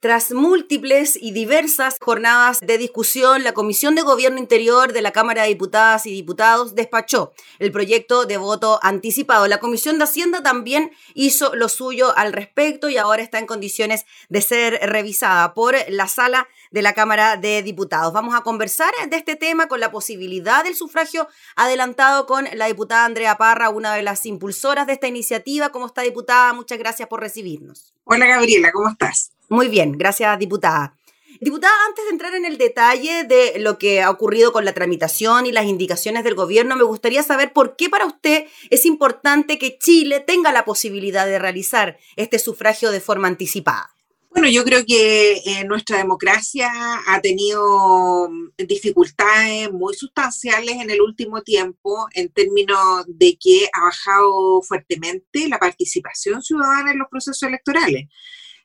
Tras múltiples y diversas jornadas de discusión, la Comisión de Gobierno Interior de la Cámara de Diputadas y Diputados despachó el proyecto de voto anticipado. La Comisión de Hacienda también hizo lo suyo al respecto y ahora está en condiciones de ser revisada por la sala de la Cámara de Diputados. Vamos a conversar de este tema con la posibilidad del sufragio adelantado con la diputada Andrea Parra, una de las impulsoras de esta iniciativa. ¿Cómo está, diputada? Muchas gracias por recibirnos. Hola, Gabriela, ¿cómo estás? Muy bien, gracias, diputada. Diputada, antes de entrar en el detalle de lo que ha ocurrido con la tramitación y las indicaciones del gobierno, me gustaría saber por qué para usted es importante que Chile tenga la posibilidad de realizar este sufragio de forma anticipada. Bueno, yo creo que eh, nuestra democracia ha tenido mm, dificultades muy sustanciales en el último tiempo en términos de que ha bajado fuertemente la participación ciudadana en los procesos electorales.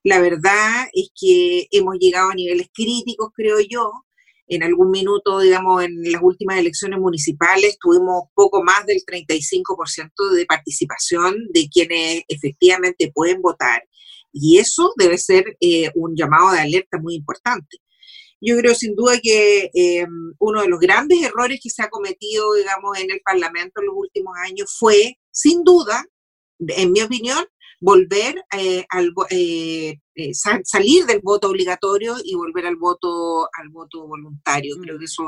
La verdad es que hemos llegado a niveles críticos, creo yo. En algún minuto, digamos, en las últimas elecciones municipales tuvimos poco más del 35% de participación de quienes efectivamente pueden votar. Y eso debe ser eh, un llamado de alerta muy importante. Yo creo sin duda que eh, uno de los grandes errores que se ha cometido, digamos, en el Parlamento en los últimos años fue, sin duda, en mi opinión, volver eh, al eh, eh, salir del voto obligatorio y volver al voto al voto voluntario. Creo que eso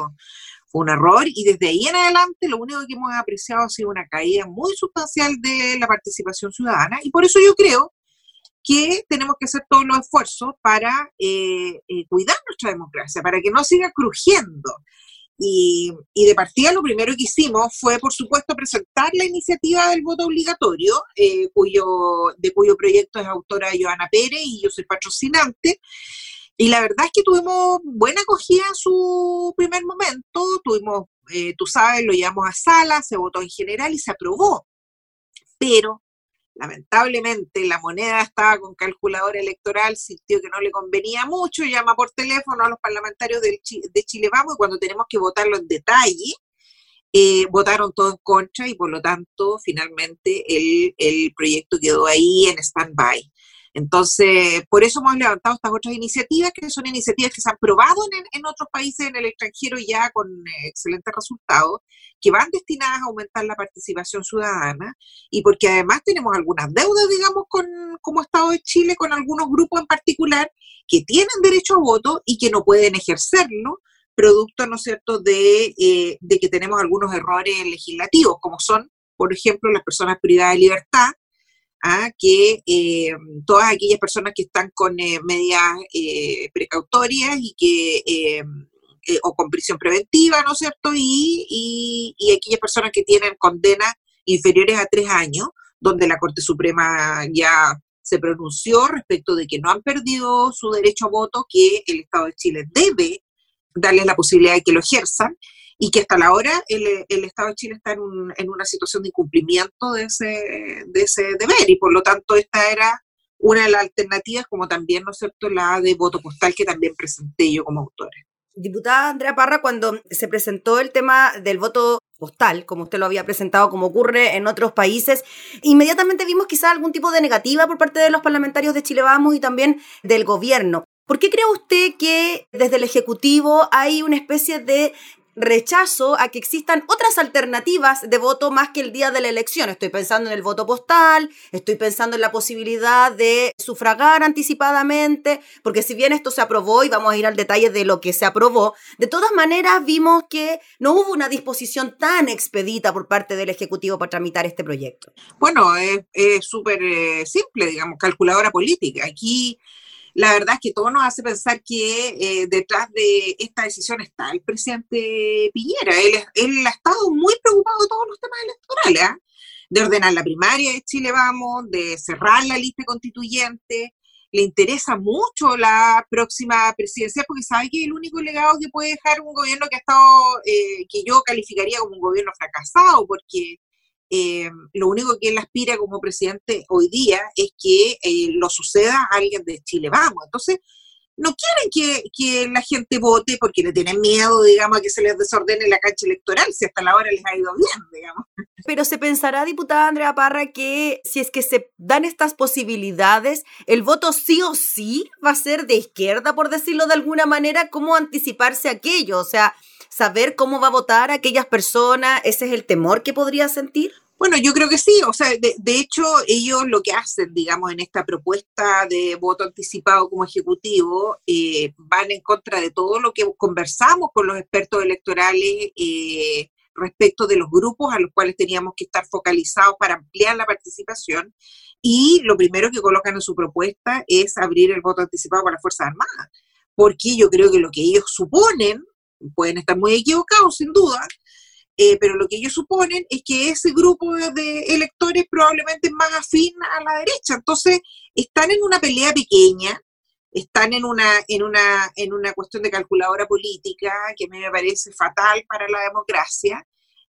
fue un error y desde ahí en adelante lo único que hemos apreciado ha sido una caída muy sustancial de la participación ciudadana y por eso yo creo que tenemos que hacer todos los esfuerzos para cuidar nuestra democracia, para que no siga crujiendo. Y, de partida lo primero que hicimos fue, por supuesto, presentar la iniciativa del voto obligatorio, eh, cuyo, de cuyo proyecto es autora Joana Pérez y yo soy patrocinante. Y la verdad es que tuvimos buena acogida en su primer momento, tuvimos, eh, tú sabes, lo llevamos a sala, se votó en general y se aprobó. Pero lamentablemente la moneda estaba con calculadora electoral, sintió que no le convenía mucho, llama por teléfono a los parlamentarios de Chile Vamos y cuando tenemos que votarlo en detalle, eh, votaron todos en contra y por lo tanto finalmente el, el proyecto quedó ahí en stand-by. Entonces, por eso hemos levantado estas otras iniciativas, que son iniciativas que se han probado en, otros países en el extranjero ya con eh, excelentes resultados, que van destinadas a aumentar la participación ciudadana y porque además tenemos algunas deudas, digamos, con como Estado de Chile, con algunos grupos en particular que tienen derecho a voto y que no pueden ejercerlo, producto, ¿no es cierto?, de, eh, de que tenemos algunos errores legislativos, como son, por ejemplo, las personas privadas de libertad, a que eh, todas aquellas personas que están con eh, medidas eh, precautorias y que o con prisión preventiva, ¿no es cierto? Y, y, aquellas personas que tienen condenas inferiores a tres años, donde la Corte Suprema ya se pronunció respecto de que no han perdido su derecho a voto, que el Estado de Chile debe darles la posibilidad de que lo ejerzan, y que hasta la hora el, el Estado de Chile está en, un, en, una situación de incumplimiento de ese, de ese deber y por lo tanto esta era una de las alternativas, como también, ¿no es cierto?, la de voto postal que también presenté yo como autora. Diputada Andrea Parra, cuando se presentó el tema del voto postal, como usted lo había presentado, como ocurre en otros países, inmediatamente vimos quizá algún tipo de negativa por parte de los parlamentarios de Chile Vamos y también del gobierno. ¿Por qué cree usted que desde el Ejecutivo hay una especie de rechazo a que existan otras alternativas de voto más que el día de la elección. Estoy pensando en el voto postal, estoy pensando en la posibilidad de sufragar anticipadamente, porque si bien esto se aprobó y vamos a ir al detalle de lo que se aprobó, de todas maneras vimos que no hubo una disposición tan expedita por parte del Ejecutivo para tramitar este proyecto. Bueno, es súper eh, simple, digamos, calculadora política. Aquí la verdad es que todo nos hace pensar que eh, detrás de esta decisión está el presidente Piñera. Él, él ha estado muy preocupado de todos los temas electorales, ¿ah? de ordenar la primaria de Chile Vamos, de cerrar la lista constituyente. Le interesa mucho la próxima presidencia porque sabe que es el único legado que puede dejar un gobierno que ha estado, eh, que yo calificaría como un gobierno fracasado, porque eh, lo único que él aspira como presidente hoy día es que eh, lo suceda a alguien de Chile Vamos. Entonces, no quieren que, que, la gente vote porque le tienen miedo, digamos, a que se les desordene la cancha electoral, si hasta la hora les ha ido bien, digamos. Pero se pensará, diputada Andrea Parra, que si es que se dan estas posibilidades, el voto sí o sí va a ser de izquierda, por decirlo de alguna manera, ¿cómo anticiparse aquello? O sea, saber cómo va a votar aquellas personas, ese es el temor que podría sentir. Bueno, yo creo que sí, o sea, de, hecho ellos lo que hacen, digamos, en esta propuesta de voto anticipado como ejecutivo, eh, van en contra de todo lo que conversamos con los expertos electorales eh, respecto de los grupos a los cuales teníamos que estar focalizados para ampliar la participación. Y lo primero que colocan en su propuesta es abrir el voto anticipado para las Fuerzas Armadas, porque yo creo que lo que ellos suponen, pueden estar muy equivocados sin duda, eh, pero lo que ellos suponen es que ese grupo de electores probablemente es más afín a la derecha. Entonces, están en una pelea pequeña, están en una, en una, en una cuestión de calculadora política que a mí me parece fatal para la democracia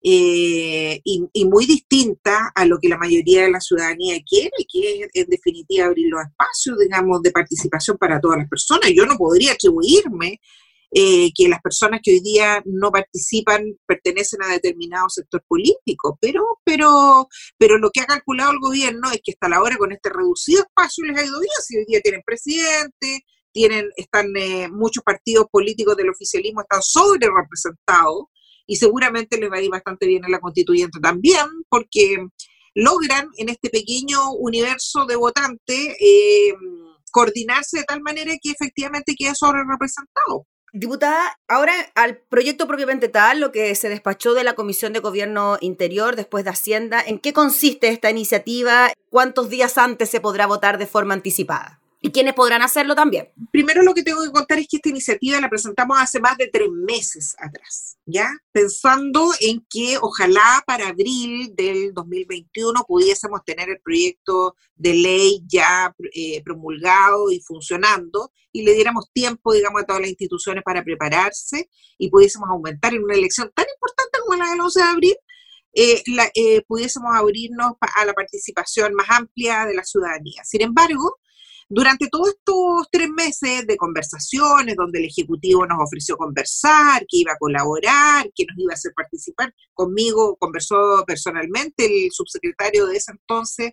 eh, y, muy distinta a lo que la mayoría de la ciudadanía quiere, que es en definitiva abrir los espacios, digamos, de participación para todas las personas. Yo no podría atribuirme eh, que las personas que hoy día no participan pertenecen a determinado sector político, pero, pero, pero lo que ha calculado el gobierno es que hasta la hora con este reducido espacio les ha ido bien, si hoy día tienen presidente, tienen, están eh, muchos partidos políticos del oficialismo están sobre representados y seguramente les va a ir bastante bien en la constituyente también, porque logran en este pequeño universo de votantes eh, coordinarse de tal manera que efectivamente queda sobre representado. Diputada, ahora al proyecto propiamente tal, lo que se despachó de la Comisión de Gobierno Interior después de Hacienda, ¿en qué consiste esta iniciativa? ¿Cuántos días antes se podrá votar de forma anticipada? ¿Y quiénes podrán hacerlo también? Primero lo que tengo que contar es que esta iniciativa la presentamos hace más de tres meses atrás, ¿ya? Pensando en que ojalá para abril del 2021 pudiésemos tener el proyecto de ley ya eh, promulgado y funcionando y le diéramos tiempo, digamos, a todas las instituciones para prepararse y pudiésemos aumentar en una elección tan importante como la del 11 de abril eh, eh, pudiésemos abrirnos a la participación más amplia de la ciudadanía. Sin embargo, durante todos estos tres meses de conversaciones, donde el Ejecutivo nos ofreció conversar, que iba a colaborar, que nos iba a hacer participar, conmigo conversó personalmente el subsecretario de ese entonces,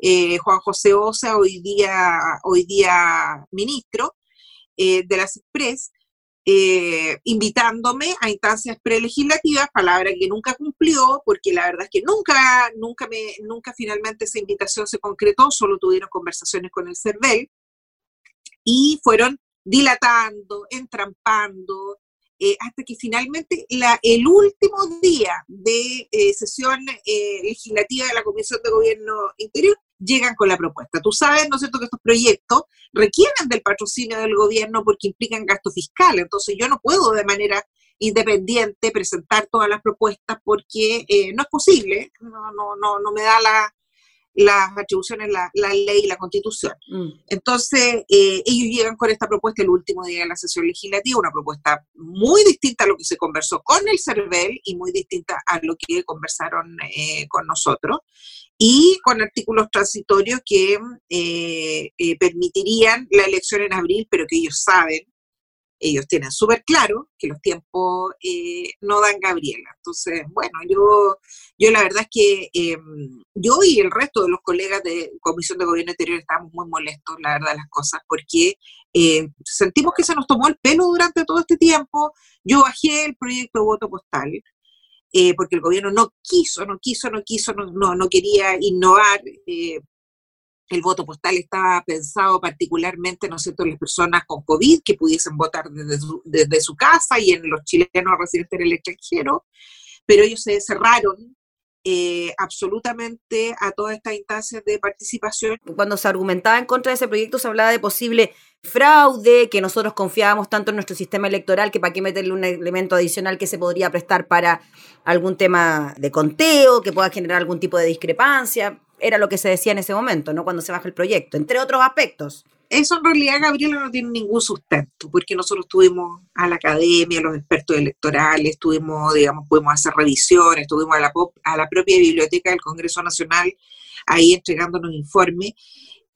eh, Juan José Osa, hoy día, hoy día ministro eh, de las Express, eh, invitándome a instancias prelegislativas, palabra que nunca cumplió, porque la verdad es que nunca, nunca, me, nunca finalmente esa invitación se concretó, solo tuvieron conversaciones con el CERVEL. Y fueron dilatando, entrampando, eh, hasta que finalmente la, el último día de eh, sesión legislativa de la Comisión de Gobierno Interior llegan con la propuesta. Tú sabes, ¿no es cierto?, que estos proyectos requieren del patrocinio del gobierno porque implican gasto fiscal. Entonces yo no puedo de manera independiente presentar todas las propuestas porque eh, no es posible, no, no, no, no me da la, las atribuciones, la, la, ley y la constitución. Mm. Entonces, eh, ellos llegan con esta propuesta el último día de la sesión legislativa, una propuesta muy distinta a lo que se conversó con el CERVEL y muy distinta a lo que conversaron eh, con nosotros y con artículos transitorios que eh, eh, permitirían la elección en abril, pero que ellos saben, ellos tienen súper claro que los tiempos eh, no dan Gabriela. Entonces, bueno, yo, yo la verdad es que em, yo y el resto de los colegas de Comisión de Gobierno Interior estamos muy molestos, la verdad, las cosas, porque sentimos que se nos tomó el pelo durante todo este tiempo. Yo bajé el proyecto de voto postal, eh, porque el gobierno no quiso, no quiso, no quiso, no, no, quería innovar. Eh, el voto postal estaba pensado particularmente, ¿no es cierto?, las personas con COVID que pudiesen votar desde su, desde su casa y en los chilenos residentes en el extranjero, pero ellos se cerraron eh, absolutamente a todas estas instancias de participación. Cuando se argumentaba en contra de ese proyecto se hablaba de posible fraude, que nosotros confiábamos tanto en nuestro sistema electoral que para qué meterle un elemento adicional que se podría prestar para algún tema de conteo, que pueda generar algún tipo de discrepancia. Era lo que se decía en ese momento, ¿no? Cuando se baja el proyecto, entre otros aspectos eso en realidad, Gabriela, no tiene ningún sustento, porque nosotros tuvimos a la academia, a los expertos electorales, tuvimos, digamos, pudimos hacer revisiones, tuvimos a la, a la propia biblioteca del Congreso Nacional ahí entregándonos informes,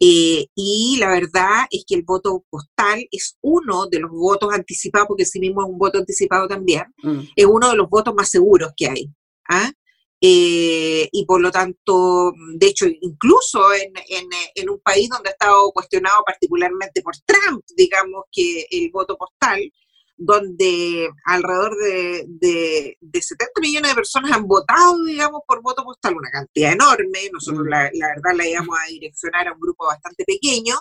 Eh, y la verdad es que el voto postal es uno de los votos anticipados, porque sí mismo es un voto anticipado también, mm. es uno de los votos más seguros que hay. ¿ah? Eh, y por lo tanto, de hecho, incluso en, en, un país donde ha estado cuestionado particularmente por Trump, digamos que el voto postal, donde alrededor de, de, 70 millones de personas han votado, digamos, por voto postal, una cantidad enorme, nosotros mm. la, la verdad la íbamos a direccionar a un grupo bastante pequeño,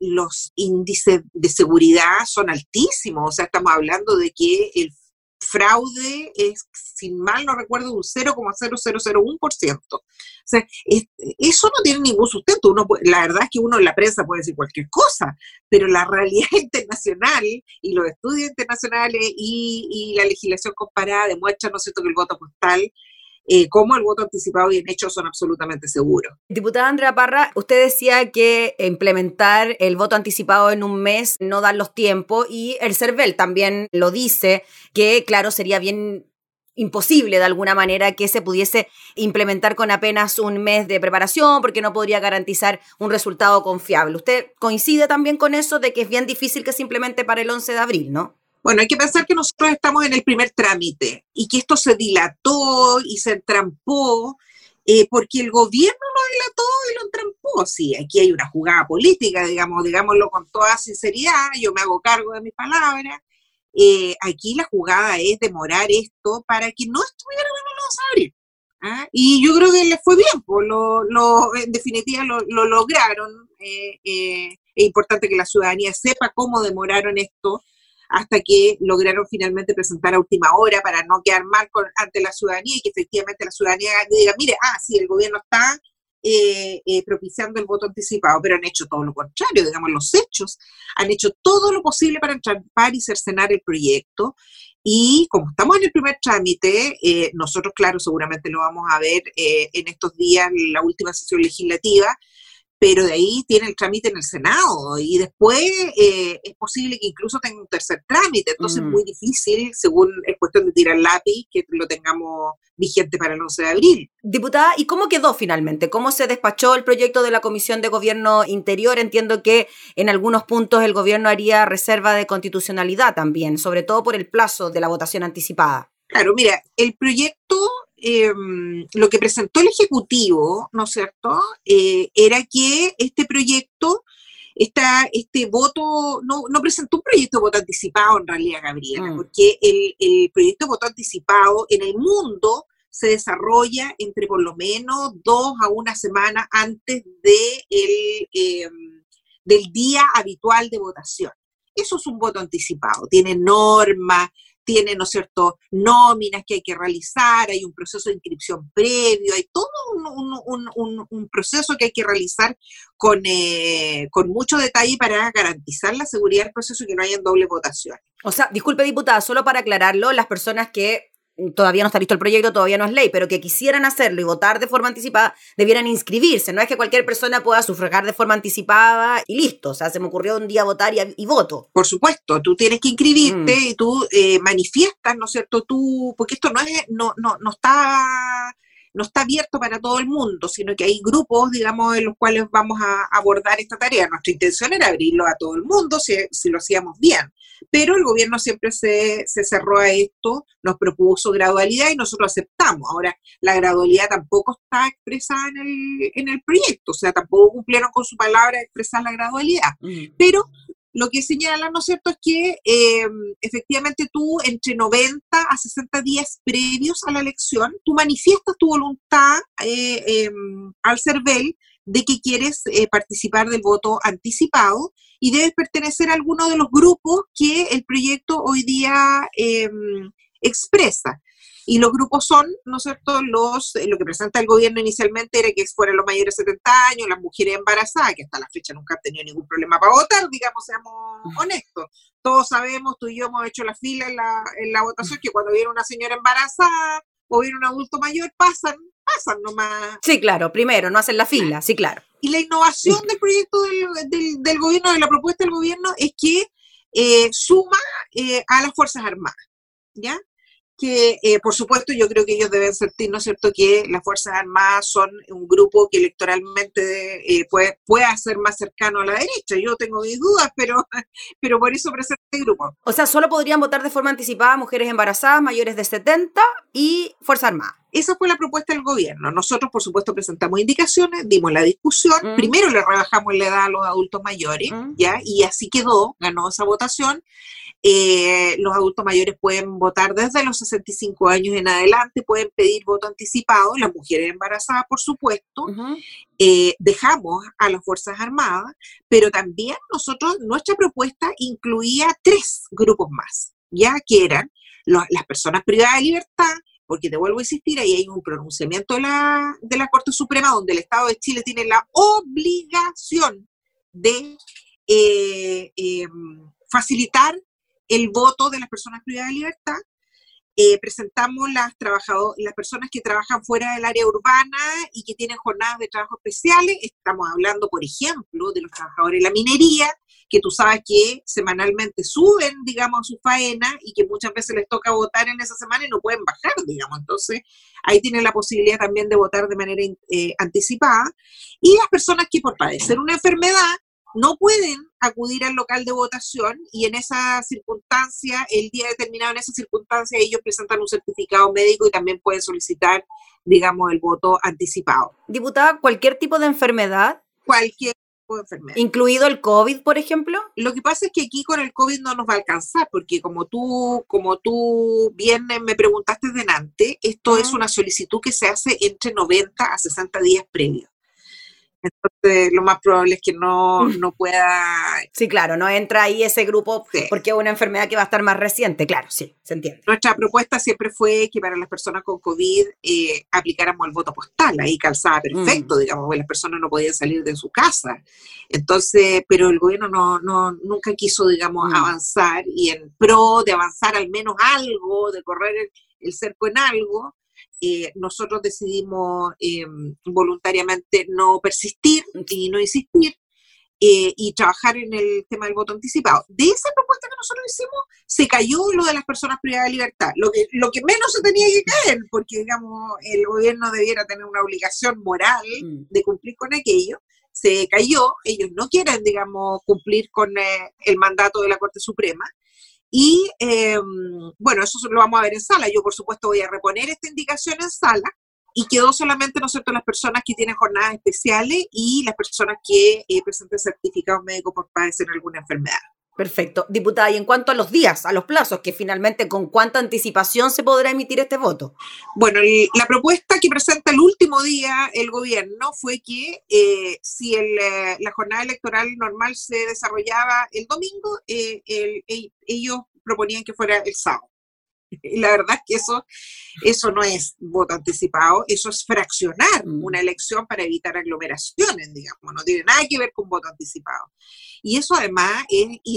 los índices de seguridad son altísimos, o sea, estamos hablando de que el fraude es, sin mal no recuerdo, un 0,0001%. O sea, eso no tiene ningún sustento. Uno, la verdad es que uno en la prensa puede decir cualquier cosa, pero la realidad internacional y los estudios internacionales y, y la legislación comparada demuestran, ¿no es cierto?, que el voto postal eh, como el voto anticipado bien hecho son absolutamente seguros. Diputada Andrea Parra, usted decía que implementar el voto anticipado en un mes no da los tiempos y el CERVEL también lo dice, que claro, sería bien imposible de alguna manera que se pudiese implementar con apenas un mes de preparación porque no podría garantizar un resultado confiable. ¿Usted coincide también con eso de que es bien difícil que se implemente para el 11 de abril, no? Bueno, hay que pensar que nosotros estamos en el primer trámite y que esto se dilató y se entrampó eh, porque el gobierno lo dilató y lo entrampó. Sí, aquí hay una jugada política, digamos, digámoslo con toda sinceridad, yo me hago cargo de mis palabras. Eh, aquí la jugada es demorar esto para que no estuviera en el abril. ¿ah? Y yo creo que les fue bien, pues lo, lo, en definitiva lo, lo lograron. Eh, es importante que la ciudadanía sepa cómo demoraron esto hasta que lograron finalmente presentar a última hora para no quedar mal ante la ciudadanía y que efectivamente la ciudadanía diga, mire, ah, sí, el gobierno está eh, eh, propiciando el voto anticipado, pero han hecho todo lo contrario, digamos, los hechos han hecho todo lo posible para entrampar y cercenar el proyecto. Y como estamos en el primer trámite, eh, nosotros, claro, seguramente lo vamos a ver en estos días, la última sesión legislativa, pero de ahí tiene el trámite en el Senado y después eh, es posible que incluso tenga un tercer trámite, entonces es mm. muy difícil, según es cuestión de tirar lápiz, que lo tengamos vigente para el 11 de abril. Diputada, ¿y cómo quedó finalmente? ¿Cómo se despachó el proyecto de la Comisión de Gobierno Interior? Entiendo que en algunos puntos el gobierno haría reserva de constitucionalidad también, sobre todo por el plazo de la votación anticipada. Claro, mira, el proyecto Em, lo que presentó el Ejecutivo, ¿no es cierto?, eh, era que este proyecto, esta, este voto, no, no, presentó un proyecto de voto anticipado en realidad, Gabriela, mm. porque el, el, proyecto de voto anticipado en el mundo se desarrolla entre por lo menos dos a una semana antes de el, em, del día habitual de votación. Eso es un voto anticipado, tiene normas, tiene, ¿no es cierto?, nóminas que hay que realizar, hay un proceso de inscripción previo, hay todo un, proceso que hay que realizar con, eh, con mucho detalle para garantizar la seguridad del proceso y que no haya doble votación. O sea, disculpe diputada, solo para aclararlo, las personas que todavía no está listo el proyecto, todavía no es ley, pero que quisieran hacerlo y votar de forma anticipada, debieran inscribirse. No es que cualquier persona pueda sufragar de forma anticipada y listo. O sea, se me ocurrió un día votar y, voto. Por supuesto, tú tienes que inscribirte mm. y tú eh, manifiestas, ¿no es cierto? Tú, porque esto no es, no, no, no está no está abierto para todo el mundo, sino que hay grupos, digamos, en los cuales vamos a abordar esta tarea. Nuestra intención era abrirlo a todo el mundo si, lo hacíamos bien, pero el gobierno siempre se, cerró a esto, nos propuso gradualidad y nosotros aceptamos. Ahora, la gradualidad tampoco está expresada en el, en el proyecto, o sea, tampoco cumplieron con su palabra de expresar la gradualidad, mm. pero lo que señalan, ¿no es cierto?, es que em, efectivamente tú entre 90 a 60 días previos a la elección, tú manifiestas tu voluntad eh, em, al CERVEL de que quieres eh, participar del voto anticipado y debes pertenecer a alguno de los grupos que el proyecto hoy día em, expresa. Y los grupos son, ¿no es cierto?, los, eh, lo que presenta el gobierno inicialmente era que fueran los mayores de 70 años, las mujeres embarazadas, que hasta la fecha nunca han tenido ningún problema para votar, digamos, seamos honestos. Todos sabemos, tú y yo hemos hecho la fila en la, en la votación, que cuando viene una señora embarazada o viene un adulto mayor, pasan, pasan nomás. Sí, claro, primero, no hacen la fila, sí, claro. Y la innovación del proyecto del, del, gobierno, de la propuesta del gobierno, es que eh, suma eh, a las Fuerzas Armadas, ¿ya? Que, eh, por supuesto, yo creo que ellos deben sentir, ¿no es cierto?, que las Fuerzas Armadas son un grupo que electoralmente eh, puede, puede ser más cercano a la derecha. Yo tengo mis dudas, pero, pero por eso presento este grupo. O sea, solo podrían votar de forma anticipada mujeres embarazadas mayores de 70 y Fuerza Armada. Esa fue la propuesta del gobierno. Nosotros, por supuesto, presentamos indicaciones, dimos la discusión. Mm. Primero le rebajamos la edad a los adultos mayores, mm. ¿ya? Y así quedó, ganó esa votación. Eh, los adultos mayores pueden votar desde los 65 años en adelante, pueden pedir voto anticipado, las mujeres embarazadas, por supuesto. Eh, dejamos a las Fuerzas Armadas, pero también nosotros, nuestra propuesta incluía tres grupos más, ya que eran las personas privadas de libertad, porque te vuelvo a insistir, ahí hay un pronunciamiento de la, de la Corte Suprema donde el Estado de Chile tiene la obligación de eh, facilitar el voto de las personas privadas de libertad. Eh, presentamos las, las personas que trabajan fuera del área urbana y que tienen jornadas de trabajo especiales. Estamos hablando, por ejemplo, de los trabajadores de la minería, que tú sabes que semanalmente suben, digamos, a su faena y que muchas veces les toca votar en esa semana y no pueden bajar, digamos. Entonces, ahí tienen la posibilidad también de votar de manera eh, anticipada. Y las personas que por padecer una enfermedad no pueden acudir al local de votación y en esa circunstancia, el día determinado en esa circunstancia, ellos presentan un certificado médico y también pueden solicitar, digamos, el voto anticipado. Diputada, cualquier tipo de enfermedad. Cualquier tipo de enfermedad. ¿Incluido el COVID, por ejemplo? Lo que pasa es que aquí con el COVID no nos va a alcanzar, porque como tú, como tú bien me preguntaste delante, esto es una solicitud que se hace entre 90 a 60 días previos. Entonces, lo más probable es que no, mm. no pueda... Sí, claro, no entra ahí ese grupo porque es una enfermedad que va a estar más reciente, claro, sí, se entiende. Nuestra propuesta siempre fue que para las personas con COVID eh, aplicáramos el voto postal, ahí calzaba perfecto, mm. digamos, porque las personas no podían salir de su casa. Entonces, pero el gobierno no, no nunca quiso, digamos, mm. avanzar y en pro de avanzar al menos algo, de correr el cerco en algo, eh, nosotros decidimos eh, voluntariamente no persistir y no insistir eh, y trabajar en el tema del voto anticipado. De esa propuesta que nosotros hicimos, se cayó lo de las personas privadas de libertad, lo que, lo que menos se tenía que caer, porque digamos, el gobierno debiera tener una obligación moral mm. de cumplir con aquello. Se cayó, ellos no quieren, digamos, cumplir con el mandato de la Corte Suprema, y em, bueno, eso lo vamos a ver en sala. Yo, por supuesto, voy a reponer esta indicación en sala y quedó solamente, ¿no es cierto?, las personas que tienen jornadas especiales y las personas que eh, presenten certificados médicos por padecer alguna enfermedad. Perfecto. Diputada, y en cuanto a los días, a los plazos, que finalmente con cuánta anticipación se podrá emitir este voto. Bueno, la propuesta que presenta el último día el gobierno fue que eh, si el, eh, la jornada electoral normal se desarrollaba el domingo, eh, ellos proponían que fuera el sábado. Y la verdad es que eso, eso no es voto anticipado, eso es fraccionar mm. una elección para evitar aglomeraciones, digamos, no tiene nada que ver con voto anticipado. Y eso además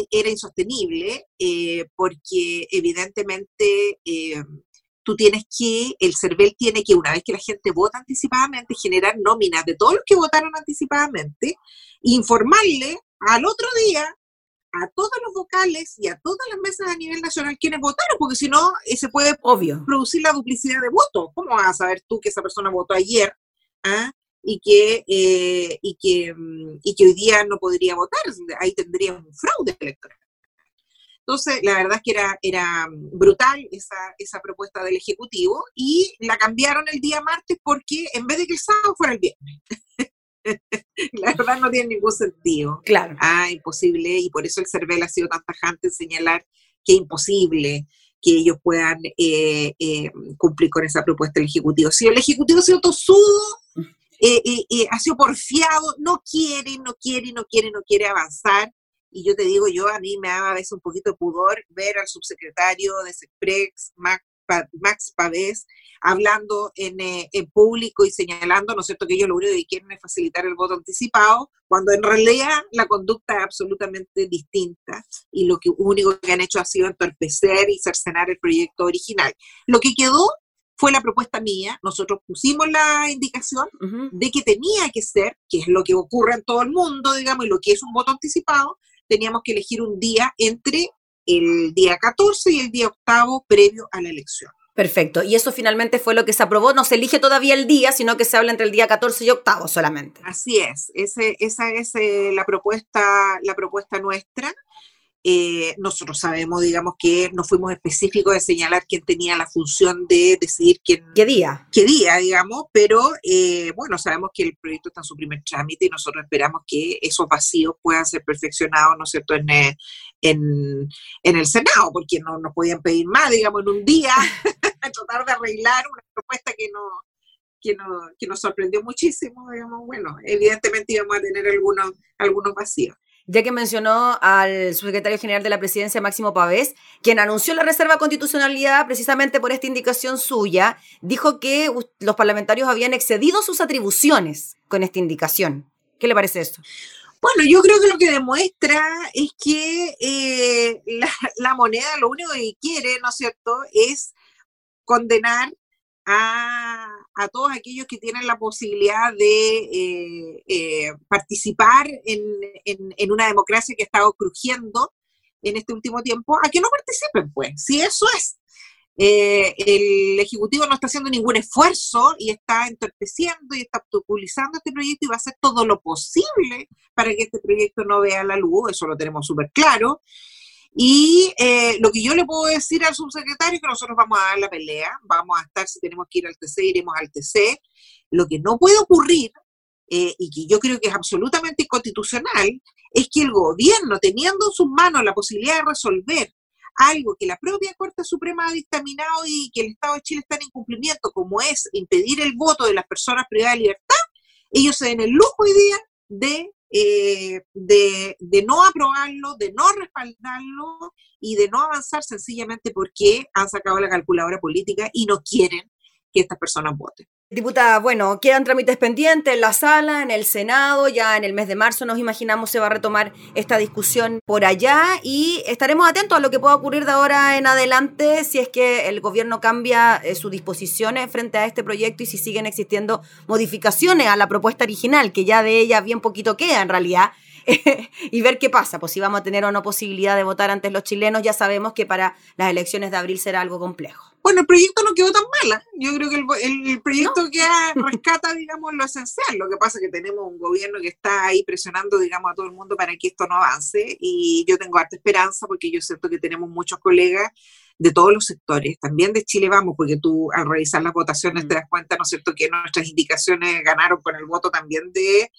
era insostenible eh, porque evidentemente eh, tú tienes que, el CERVEL tiene que, una vez que la gente vota anticipadamente, generar nóminas de todos los que votaron anticipadamente, informarle al otro día a todos los vocales y a todas las mesas a nivel nacional quienes votaron, porque si no, eh, se puede Obvio. producir la duplicidad de votos. ¿Cómo vas a saber tú que esa persona votó ayer ah? y, que, eh, y, que, mm, y que hoy día no podría votar? Ahí tendría un fraude electoral. Entonces, la verdad es que era, era brutal esa, esa propuesta del Ejecutivo y la cambiaron el día martes porque en vez de que el sábado fuera el viernes. la verdad no tiene ningún sentido. Claro. Ah, imposible, y por eso el CERVEL ha sido tan tajante en señalar que es imposible que ellos puedan eh, eh, cumplir con esa propuesta del Ejecutivo. Si el Ejecutivo ha sido tosudo, eh, ha sido porfiado, no quiere, no quiere, no quiere, no quiere avanzar. Y yo te digo, yo a mí me da a veces un poquito de pudor ver al subsecretario de SEPREX, Mac Max Pavés, hablando eh, en, público y señalando, ¿no es cierto?, que ellos lo único que quieren es facilitar el voto anticipado, cuando en realidad la conducta es absolutamente distinta y lo que único que han hecho ha sido entorpecer y cercenar el proyecto original. Lo que quedó fue la propuesta mía, nosotros pusimos la indicación de que tenía que ser, que es lo que ocurre en todo el mundo, digamos, y lo que es un voto anticipado, teníamos que elegir un día entre el día 14 y el día octavo previo a la elección. Perfecto. Y eso finalmente fue lo que se aprobó. No se elige todavía el día, sino que se habla entre el día 14 y octavo solamente. Así es. Ese, esa es eh, la, propuesta, la propuesta nuestra. Eh, nosotros sabemos, digamos, que no fuimos específicos de señalar quién tenía la función de decidir quién... ¿Qué día? ¿Qué día, digamos? Pero, eh, bueno, sabemos que el proyecto está en su primer trámite y nosotros esperamos que esos vacíos puedan ser perfeccionados, ¿no es cierto?, en, eh, en, en el Senado, porque no nos podían pedir más, digamos, en un día, a tratar de arreglar una propuesta que no, que, no, que nos sorprendió muchísimo, digamos, bueno, evidentemente íbamos a tener algunos, algunos vacíos ya que mencionó al subsecretario general de la presidencia, Máximo Pavés, quien anunció la reserva constitucionalidad precisamente por esta indicación suya, dijo que los parlamentarios habían excedido sus atribuciones con esta indicación. ¿Qué le parece eso? Bueno, yo creo que lo que demuestra es que eh, la, la moneda lo único que quiere, ¿no es cierto?, es condenar a, todos aquellos que tienen la posibilidad de eh, eh, participar en, una democracia que ha estado crujiendo en este último tiempo, a que no participen, pues. Si eso es. Eh, el Ejecutivo no está haciendo ningún esfuerzo y está entorpeciendo y está obstaculizando este proyecto y va a hacer todo lo posible para que este proyecto no vea la luz, eso lo tenemos súper claro. Y eh, lo que yo le puedo decir al subsecretario es que nosotros vamos a dar la pelea, vamos a estar, si tenemos que ir al TC, iremos al TC. Lo que no puede ocurrir, eh, y que yo creo que es absolutamente inconstitucional, es que el gobierno, teniendo en sus manos la posibilidad de resolver algo que la propia Corte Suprema ha dictaminado y que el Estado de Chile está en incumplimiento, como es impedir el voto de las personas privadas de libertad, ellos se den el lujo hoy día de eh, de, de, no aprobarlo, de no respaldarlo y de no avanzar sencillamente porque han sacado la calculadora política y no quieren que estas personas voten. Diputada, bueno, quedan trámites pendientes en la sala, en el Senado, ya en el mes de marzo nos imaginamos se va a retomar esta discusión por allá y estaremos atentos a lo que pueda ocurrir de ahora en adelante si es que el gobierno cambia eh, sus disposiciones frente a este proyecto y si siguen existiendo modificaciones a la propuesta original, que ya de ella bien poquito queda en realidad. y ver qué pasa, pues si vamos a tener o no posibilidad de votar antes los chilenos, ya sabemos que para las elecciones de abril será algo complejo. Bueno, el proyecto no quedó tan mal. ¿eh? Yo creo que el, proyecto que rescata, digamos, lo esencial. Lo que pasa es que tenemos un gobierno que está ahí presionando, digamos, a todo el mundo para que esto no avance. Y yo tengo harta esperanza porque yo siento que tenemos muchos colegas de todos los sectores, también de Chile Vamos, porque tú al revisar las votaciones te mm. das cuenta, ¿no es cierto?, que nuestras indicaciones ganaron con el voto también de,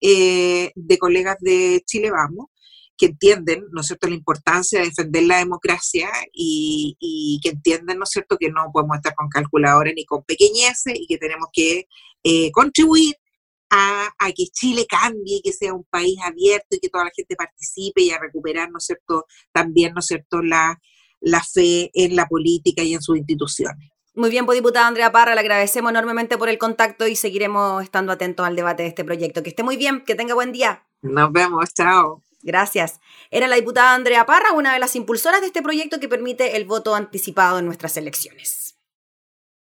eh, de colegas de Chile Vamos que entienden, ¿no es cierto?, la importancia de defender la democracia y, que entienden, ¿no es cierto?, que no podemos estar con calculadores ni con pequeñeces y que tenemos que eh, contribuir a, que Chile cambie, que sea un país abierto y que toda la gente participe y a recuperar, ¿no es cierto?, también, ¿no es cierto?, la, la fe en la política y en sus instituciones. Muy bien, pues diputada Andrea Parra, le agradecemos enormemente por el contacto y seguiremos estando atentos al debate de este proyecto. Que esté muy bien, que tenga buen día. Nos vemos, chao. Gracias. Era la diputada Andrea Parra, una de las impulsoras de este proyecto que permite el voto anticipado en nuestras elecciones.